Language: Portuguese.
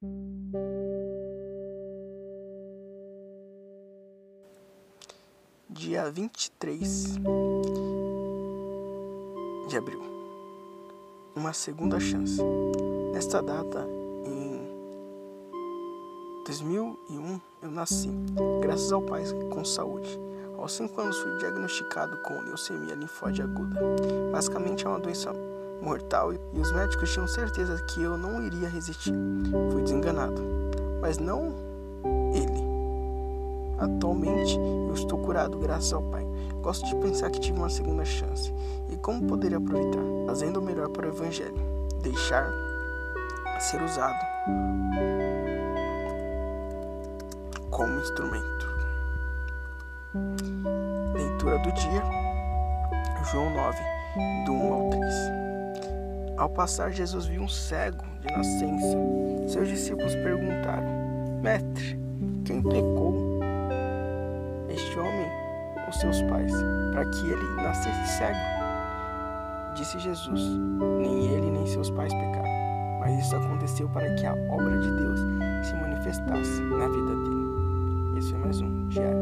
Dia 23 de abril. Uma segunda chance. Nesta data, em 2001, eu nasci, graças ao Pai com saúde. Aos 5 anos fui diagnosticado com leucemia linfóide aguda. Basicamente é uma doença mortal e os médicos tinham certeza que eu não iria resistir. Fui desenganado, mas não ele. Atualmente eu estou curado graças ao Pai. Gosto de pensar que tive uma segunda chance. E como poderia aproveitar? Fazendo o melhor para o Evangelho. Deixar ser usado como instrumento. Leitura do dia, João 9, do 1 ao 3. Ao passar, Jesus viu um cego de nascença. Seus discípulos perguntaram: Mestre, quem pecou? Este homem ou seus pais, para que ele nascesse cego? Disse Jesus: Nem ele nem seus pais pecaram, mas isso aconteceu para que a obra de Deus se manifestasse na vida dele. Esse é mais um diário.